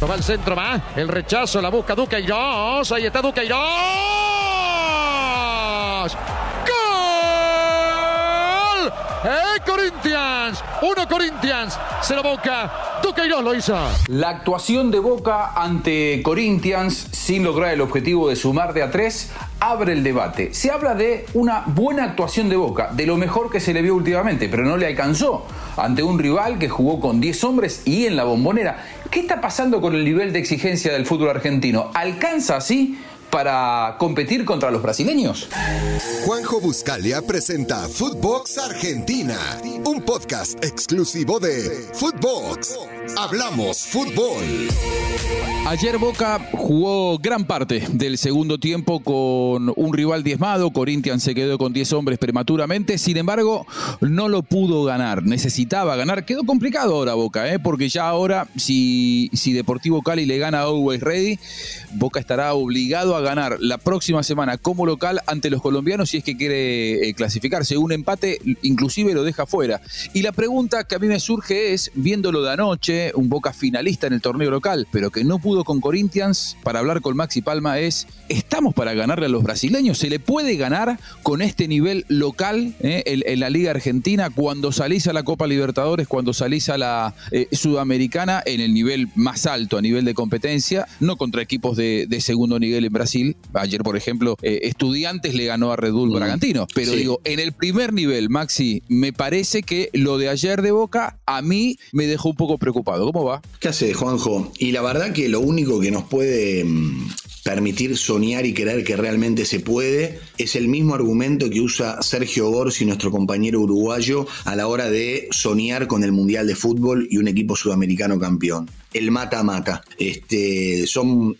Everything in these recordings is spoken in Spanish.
Va al centro, va. El rechazo, la busca Duqueiroz. Ahí está Duqueiroz. ¡Gol! ¡Eh, Corinthians! Uno Corinthians. Se lo Boca. Duqueiroz lo hizo. La actuación de Boca ante Corinthians sin lograr el objetivo de sumar de a tres abre el debate. Se habla de una buena actuación de Boca, de lo mejor que se le vio últimamente, pero no le alcanzó ante un rival que jugó con 10 hombres y en la bombonera. ¿Qué está pasando con el nivel de exigencia del fútbol argentino? ¿Alcanza así para competir contra los brasileños? Juanjo Buscalia presenta Footbox Argentina, un podcast exclusivo de Footbox. Hablamos fútbol. Ayer Boca jugó gran parte del segundo tiempo con un rival diezmado. Corinthians se quedó con 10 hombres prematuramente. Sin embargo, no lo pudo ganar. Necesitaba ganar. Quedó complicado ahora Boca, ¿eh? porque ya ahora, si, si Deportivo Cali le gana a Always Ready, Boca estará obligado a ganar la próxima semana como local ante los colombianos si es que quiere eh, clasificarse. Un empate inclusive lo deja fuera. Y la pregunta que a mí me surge es, viéndolo de anoche, un Boca finalista en el torneo local, pero que no pudo con Corinthians para hablar con Maxi Palma es, ¿estamos para ganarle a los brasileños? ¿Se le puede ganar con este nivel local eh, en, la Liga Argentina cuando salís a la Copa Libertadores, cuando salís a la eh, Sudamericana en el nivel más alto a nivel de competencia, no contra equipos de, segundo nivel en Brasil? Ayer, por ejemplo, eh, Estudiantes le ganó a Red Bull mm, Bragantino, pero digo, en el primer nivel, Maxi, me parece que lo de ayer de Boca a mí me dejó un poco preocupado. ¿Cómo va? ¿Qué hace, Juanjo? Y la verdad que lo único que nos puede mm, permitir soñar y creer que realmente se puede es el mismo argumento que usa Sergio Gorsi, nuestro compañero uruguayo, a la hora de soñar con el Mundial de Fútbol y un equipo sudamericano campeón. El mata-mata. Este,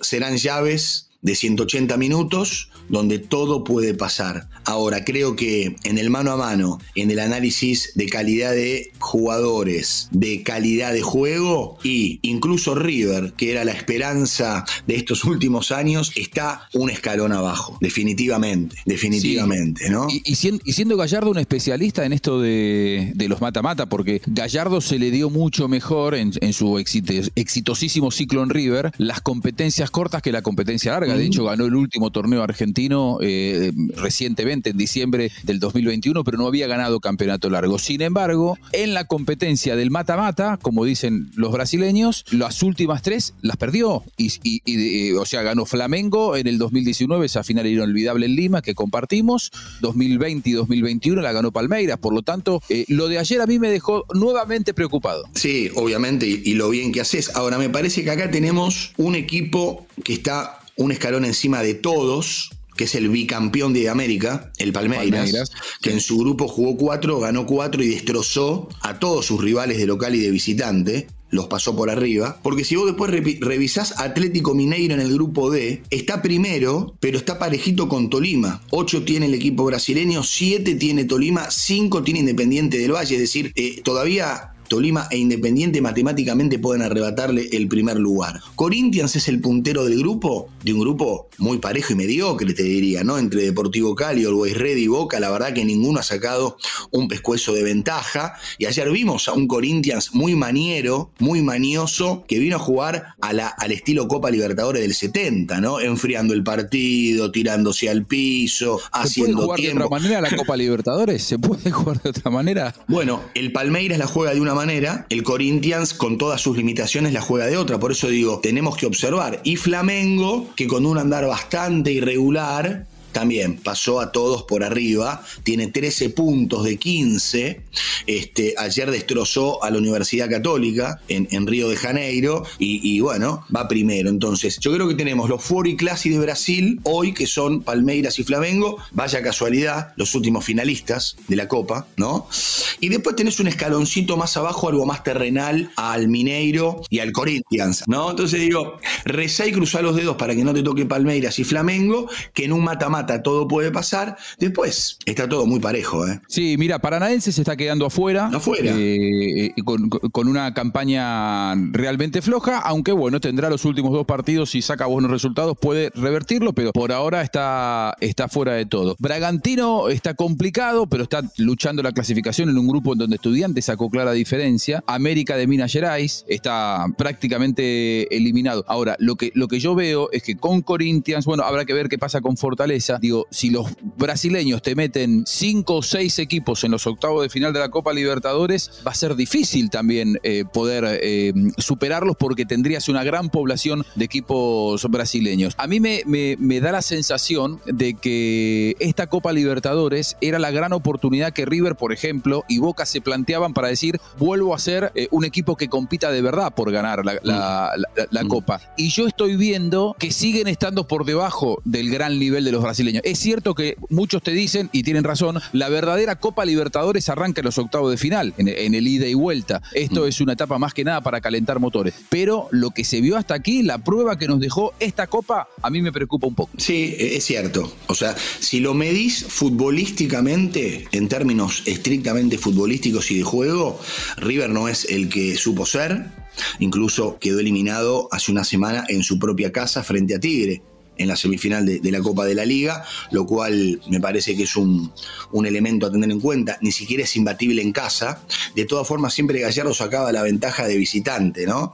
serán llaves de 180 minutos donde todo puede pasar. Ahora, creo que en el mano a mano, en el análisis de calidad de jugadores, de calidad de juego y incluso River, que era la esperanza de estos últimos años, está un escalón abajo, definitivamente, definitivamente, ¿no? Y, siendo, Gallardo un especialista en esto de, los mata-mata, porque Gallardo se le dio mucho mejor en, su exitosísimo ciclo en River las competencias cortas que la competencia larga de hecho, ganó el último torneo argentino eh, recientemente, en diciembre del 2021, pero no había ganado campeonato largo. Sin embargo, en la competencia del mata-mata, como dicen los brasileños, las últimas tres las perdió. Y, eh, o sea, ganó Flamengo en el 2019, esa final inolvidable en Lima que compartimos. 2020 y 2021 la ganó Palmeiras. Por lo tanto, eh, lo de ayer a mí me dejó nuevamente preocupado. Sí, obviamente, y lo bien que haces. Ahora, me parece que acá tenemos un equipo que está un escalón encima de todos, que es el bicampeón de América, el Palmeiras, que en su grupo jugó cuatro, ganó cuatro y destrozó a todos sus rivales de local y de visitante. Los pasó por arriba. Porque si vos después revisás Atlético Mineiro en el grupo D, está primero, pero está parejito con Tolima. Ocho tiene el equipo brasileño, siete tiene Tolima, cinco tiene Independiente del Valle. Es decir, eh, todavía Tolima e Independiente matemáticamente pueden arrebatarle el primer lugar. Corinthians es el puntero del grupo, de un grupo muy parejo y mediocre, te diría, ¿no? Entre Deportivo Cali, Always Ready y Boca, la verdad que ninguno ha sacado un pescuezo de ventaja. Y ayer vimos a un Corinthians muy maniero, muy manioso, que vino a jugar a la, al estilo Copa Libertadores del 70, ¿no? Enfriando el partido, tirándose al piso, haciendo puede jugar de otra manera la Copa Libertadores? ¿Se puede jugar de otra manera? Bueno, el Palmeiras la juega de una el Corinthians con todas sus limitaciones la juega de otra. Por eso digo, tenemos que observar. Y Flamengo, que con un andar bastante irregular, también pasó a todos por arriba, tiene 13 puntos de 15, este, ayer destrozó a la Universidad Católica en, Río de Janeiro y, bueno, va primero. Entonces, yo creo que tenemos los Fori Classic de Brasil hoy, que son Palmeiras y Flamengo, vaya casualidad, los últimos finalistas de la Copa, ¿no? Y después tenés un escaloncito más abajo, algo más terrenal, al Mineiro y al Corinthians, ¿no? Entonces digo, rezá y cruzá los dedos para que no te toque Palmeiras y Flamengo, que en un mata todo puede pasar. Después está todo muy parejo. ¿eh? Sí, mira, Paranaense se está quedando afuera. Afuera. Eh, con, con, una campaña realmente floja, aunque bueno, tendrá los últimos dos partidos. Si saca buenos resultados, puede revertirlo, pero por ahora está, está fuera de todo. Bragantino está complicado, pero está luchando la clasificación en un grupo en donde Estudiantes sacó clara diferencia. América de Minas Gerais está prácticamente eliminado. Ahora, lo que, lo que yo veo es que con Corinthians, bueno, habrá que ver qué pasa con Fortaleza. Digo, si los brasileños te meten cinco o seis equipos en los octavos de final de la Copa Libertadores, va a ser difícil también eh, poder eh, superarlos porque tendrías una gran población de equipos brasileños. A mí me, me da la sensación de que esta Copa Libertadores era la gran oportunidad que River, por ejemplo, y Boca se planteaban para decir, vuelvo a ser eh, un equipo que compita de verdad por ganar la, mm. Copa. Y yo estoy viendo que siguen estando por debajo del gran nivel de los brasileños. Es cierto que muchos te dicen, y tienen razón, la verdadera Copa Libertadores arranca en los octavos de final, en, el ida y vuelta. Esto mm. es una etapa más que nada para calentar motores. Pero lo que se vio hasta aquí, la prueba que nos dejó esta Copa, a mí me preocupa un poco. Sí, es cierto. O sea, si lo medís futbolísticamente, en términos estrictamente futbolísticos y de juego, River no es el que supo ser. Incluso quedó eliminado hace una semana en su propia casa frente a Tigre en la semifinal de, la Copa de la Liga, lo cual me parece que es un, elemento a tener en cuenta. Ni siquiera es imbatible en casa. De todas formas, siempre Gallardo sacaba la ventaja de visitante, ¿no?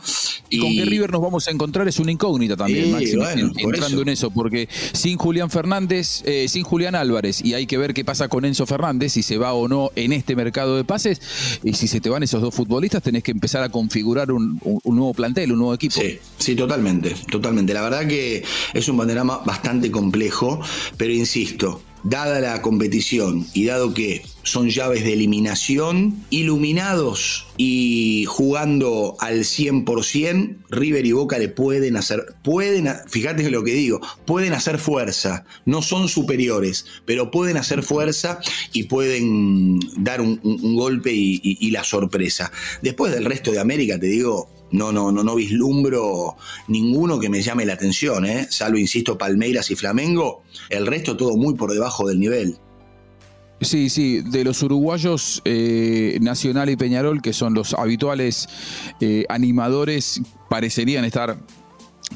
Y con qué River nos vamos a encontrar es una incógnita también, Máximo, entrando en eso, porque sin Julián Fernández, eh, sin Julián Álvarez, y hay que ver qué pasa con Enzo Fernández, si se va o no en este mercado de pases, y si se te van esos dos futbolistas, tenés que empezar a configurar un, nuevo plantel, un nuevo equipo. Sí, sí, totalmente, totalmente. La verdad que es un bastante complejo, pero insisto, dada la competición y dado que son llaves de eliminación, iluminados y jugando al 100%, River y Boca le pueden hacer, pueden, fíjate lo que digo, pueden hacer fuerza, no son superiores, pero pueden hacer fuerza y pueden dar un, golpe y la sorpresa. Después del resto de América, te digo, no, no, no, no vislumbro ninguno que me llame la atención, ¿eh? salvo, insisto, Palmeiras y Flamengo, el resto todo muy por debajo del nivel. Sí, sí, de los uruguayos eh, Nacional y Peñarol, que son los habituales eh, animadores, parecerían estar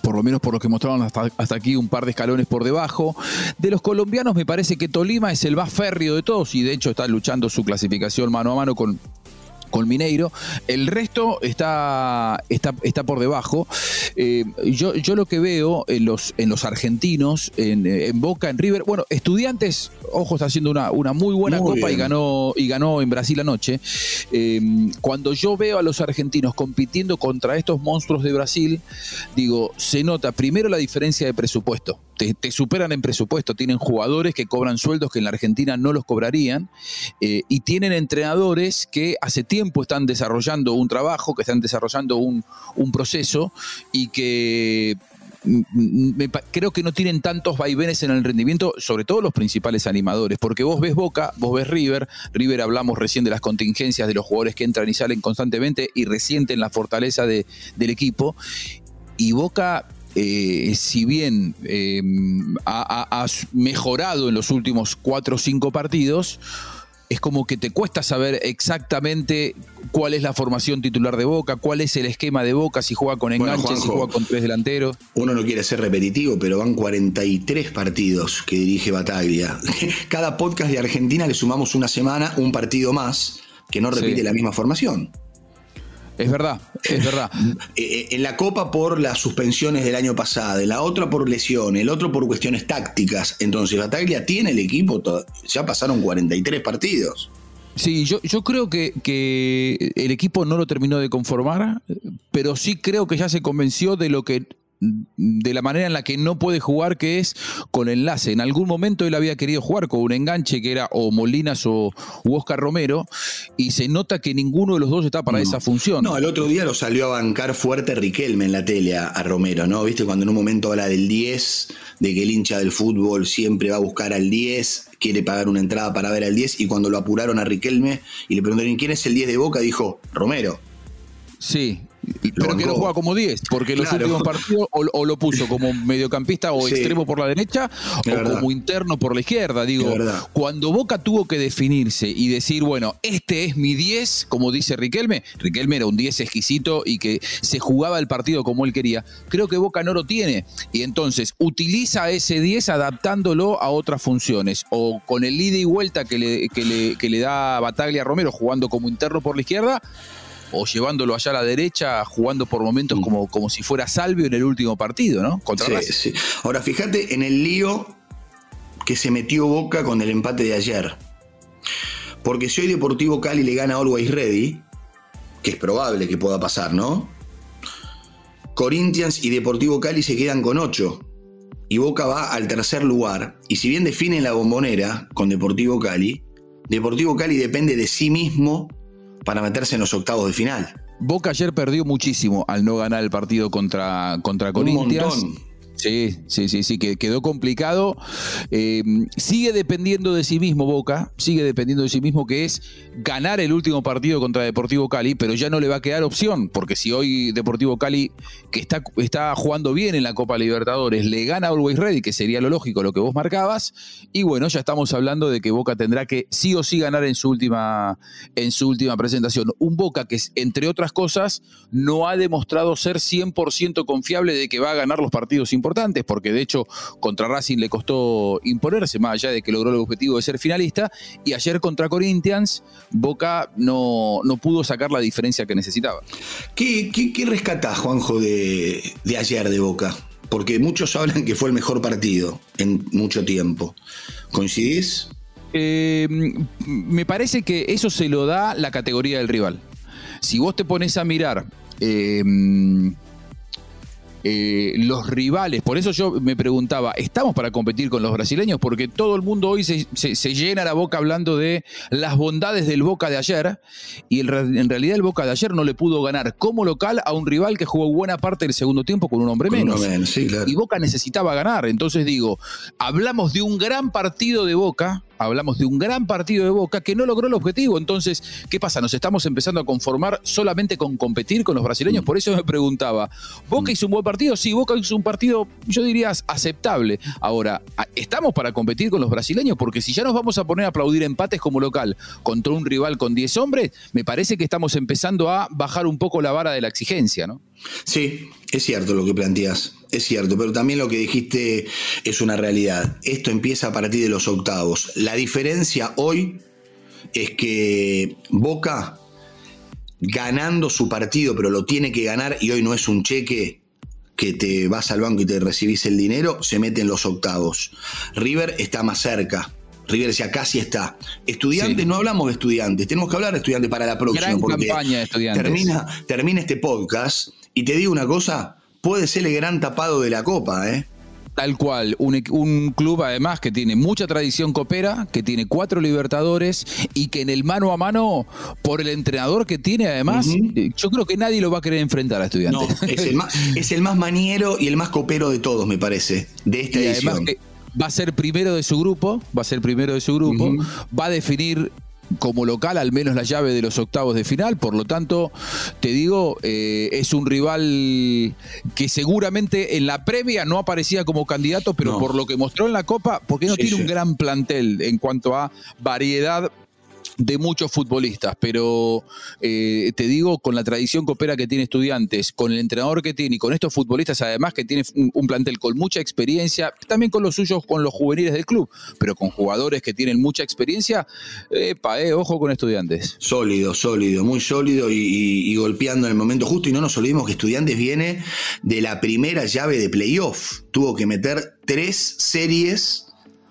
por lo menos por lo que mostraron hasta, hasta, aquí, un par de escalones por debajo. De los colombianos me parece que Tolima es el más férreo de todos y de hecho está luchando su clasificación mano a mano con, con Mineiro. El resto está, está, está por debajo. Eh, yo, yo lo que veo en los, en los argentinos, en, Boca, en River, bueno, estudiantes, ojo, está haciendo una, una muy buena copa y ganó, y ganó en Brasil anoche. Eh, cuando yo veo a los argentinos compitiendo contra estos monstruos de Brasil, digo, se nota primero la diferencia de presupuesto. Te, superan en presupuesto, tienen jugadores que cobran sueldos que en la Argentina no los cobrarían eh, y tienen entrenadores que hace tiempo están desarrollando un trabajo, que están desarrollando un, proceso y que mm, mm, creo que no tienen tantos vaivenes en el rendimiento, sobre todo los principales animadores, porque vos ves Boca, vos ves River, River hablamos recién de las contingencias de los jugadores que entran y salen constantemente y resienten la fortaleza del equipo, y Boca eh, si bien eh, ha, mejorado en los últimos cuatro o cinco partidos, es como que te cuesta saber exactamente cuál es la formación titular de Boca, cuál es el esquema de Boca, si juega con enganches, si juega con tres delanteros. Uno no quiere ser repetitivo, pero van 43 partidos que dirige Bataglia. Cada podcast de Argentina le sumamos una semana, un partido más, que no repite la misma formación. Es verdad, es verdad. Eh, eh, en la Copa por las suspensiones del año pasado, en la otra por lesión, el otro por cuestiones tácticas. Entonces Bataglia tiene el equipo, ya pasaron 43 partidos. Sí, yo, yo creo que, que, el equipo no lo terminó de conformar, pero sí creo que ya se convenció de lo que de la manera en la que no puede jugar, que es con enlace. En algún momento él había querido jugar con un enganche que era o Molinas o Oscar Romero, y se nota que ninguno de los dos está para esa función. No, el otro día lo salió a bancar fuerte Riquelme en la tele a, Romero, ¿no? ¿Viste? Cuando en un momento habla del 10, de que el hincha del fútbol siempre va a buscar al 10, quiere pagar una entrada para ver al 10, y cuando lo apuraron a Riquelme y le preguntaron quién es el 10 de Boca, dijo Romero. Sí, pero que no juega como 10, porque los últimos partidos o, lo puso como mediocampista o extremo por la derecha o como interno por la izquierda. Digo, cuando Boca tuvo que definirse y decir, bueno, este es mi 10, como dice Riquelme, Riquelme era un 10 exquisito y que se jugaba el partido como él quería, creo que Boca no lo tiene. Y entonces utiliza ese 10 adaptándolo a otras funciones. O con el ida y vuelta que le, que le, que le da Bataglia Romero jugando como interno por la izquierda o llevándolo allá a la derecha, jugando por momentos mm. como, como si fuera Salvio en el último partido, ¿no? Contra sí, sí. Ahora, fíjate en el lío que se metió Boca con el empate de ayer. Porque si hoy Deportivo Cali le gana a Always Ready, que es probable que pueda pasar, ¿no? Corinthians y Deportivo Cali se quedan con 8. Y Boca va al tercer lugar. Y si bien definen la bombonera con Deportivo Cali, Deportivo Cali depende de sí mismo para meterse en los octavos de final. Boca ayer perdió muchísimo al no ganar el partido contra, contra Corinthians. Sí, sí, sí, sí, que quedó complicado. Eh, sigue dependiendo de sí mismo Boca, sigue dependiendo de sí mismo, que es ganar el último partido contra Deportivo Cali, pero ya no le va a quedar opción, porque si hoy Deportivo Cali, que está, está jugando bien en la Copa Libertadores, le gana a Always Ready, que sería lo lógico, lo que vos marcabas, y bueno, ya estamos hablando de que Boca tendrá que sí o sí ganar en su última, en su última presentación. Un Boca que, entre otras cosas, no ha demostrado ser 100% confiable de que va a ganar los partidos importantes importantes, porque de hecho contra Racing le costó imponerse, más allá de que logró el objetivo de ser finalista, y ayer contra Corinthians, Boca no, no pudo sacar la diferencia que necesitaba. ¿Qué, qué, rescatás, Juanjo, de, ayer de Boca? Porque muchos hablan que fue el mejor partido en mucho tiempo. ¿Coincidís? Eh, me parece que eso se lo da la categoría del rival. Si vos te pones a mirar eh, eh, los rivales. Por eso yo me preguntaba, ¿estamos para competir con los brasileños? Porque todo el mundo hoy se, llena la boca hablando de las bondades del Boca de ayer y en realidad el Boca de ayer no le pudo ganar como local a un rival que jugó buena parte del segundo tiempo con un hombre menos. Y Boca necesitaba ganar. Entonces digo, hablamos de un gran partido de Boca hablamos de un gran partido de Boca que no logró el objetivo. Entonces, ¿qué pasa? Nos estamos empezando a conformar solamente con competir con los brasileños. Por eso me preguntaba, ¿Boca hizo un buen partido? Sí, Boca hizo un partido, yo diría, aceptable. Ahora, ¿estamos para competir con los brasileños? Porque si ya nos vamos a poner a aplaudir empates como local contra un rival con 10 hombres, me parece que estamos empezando a bajar un poco la vara de la exigencia, ¿no? Sí, es cierto lo que planteas, es cierto, pero también lo que dijiste es una realidad. Esto empieza a partir de los octavos. La diferencia hoy es que Boca, ganando su partido, pero lo tiene que ganar y hoy no es un cheque que te vas al banco y te recibís el dinero, se mete en los octavos. River está más cerca. River ya casi está. Estudiantes, no hablamos de estudiantes, tenemos que hablar de estudiantes para la próxima. porque campaña de estudiantes. Termina, termina este podcast y te digo una cosa, puede ser el gran tapado de la Copa, ¿eh? Tal cual, un, club además que tiene mucha tradición copera, que tiene cuatro libertadores y que en el mano a mano, por el entrenador que tiene además, eh, yo creo que nadie lo va a querer enfrentar a estudiantes. No, es, el más, es el más maniero y el más copero de todos, me parece, de esta edición. va a ser primero de su grupo, va a ser primero de su grupo, va a definir como local al menos la llave de los octavos de final, por lo tanto, te digo, eh, es un rival que seguramente en la previa no aparecía como candidato, pero por lo que mostró en la Copa, porque no tiene un gran plantel en cuanto a variedad de muchos futbolistas, pero eh, te digo, con la tradición coopera que tiene estudiantes, con el entrenador que tiene y con estos futbolistas además que tiene un, plantel con mucha experiencia, también con los suyos, con los juveniles del club, pero con jugadores que tienen mucha experiencia, epa, eh, ojo con estudiantes. Sólido, sólido, muy sólido y, golpeando en el momento justo y no nos olvidemos que estudiantes viene de la primera llave de playoff, tuvo que meter tres series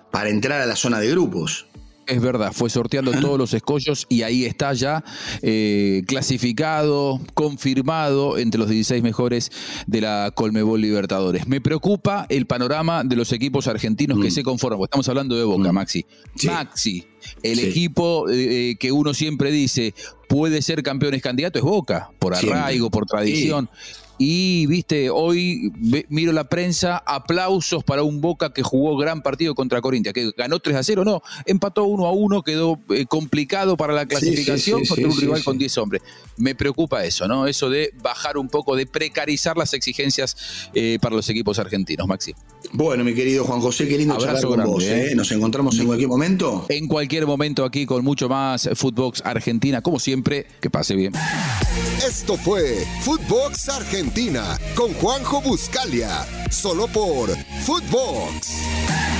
para entrar a la zona de grupos. Es verdad, fue sorteando todos los escollos y ahí está ya eh, clasificado, confirmado entre los 16 mejores de la Colmebol Libertadores. Me preocupa el panorama de los equipos argentinos que mm. se conforman. Estamos hablando de Boca, mm. Maxi. Maxi, el equipo eh, eh, que uno siempre dice puede ser campeones candidato es Boca, por arraigo, por tradición. Y viste, hoy miro la prensa, aplausos para un Boca que jugó gran partido contra Corintia, que ganó 3 a 0, no, empató 1 a 1, quedó eh, complicado para la clasificación contra un rival con 10 hombres. Me preocupa eso, ¿no? Eso de bajar un poco, de precarizar las exigencias eh, para los equipos argentinos, Maxi. Bueno, mi querido Juan José, qué lindo Abrazo con vos. ¿eh? Nos encontramos en cualquier momento. En cualquier momento aquí con mucho más Footbox Argentina, como siempre, que pase bien. Esto fue Footbox Con Juanjo Buscalia, solo por Footbox.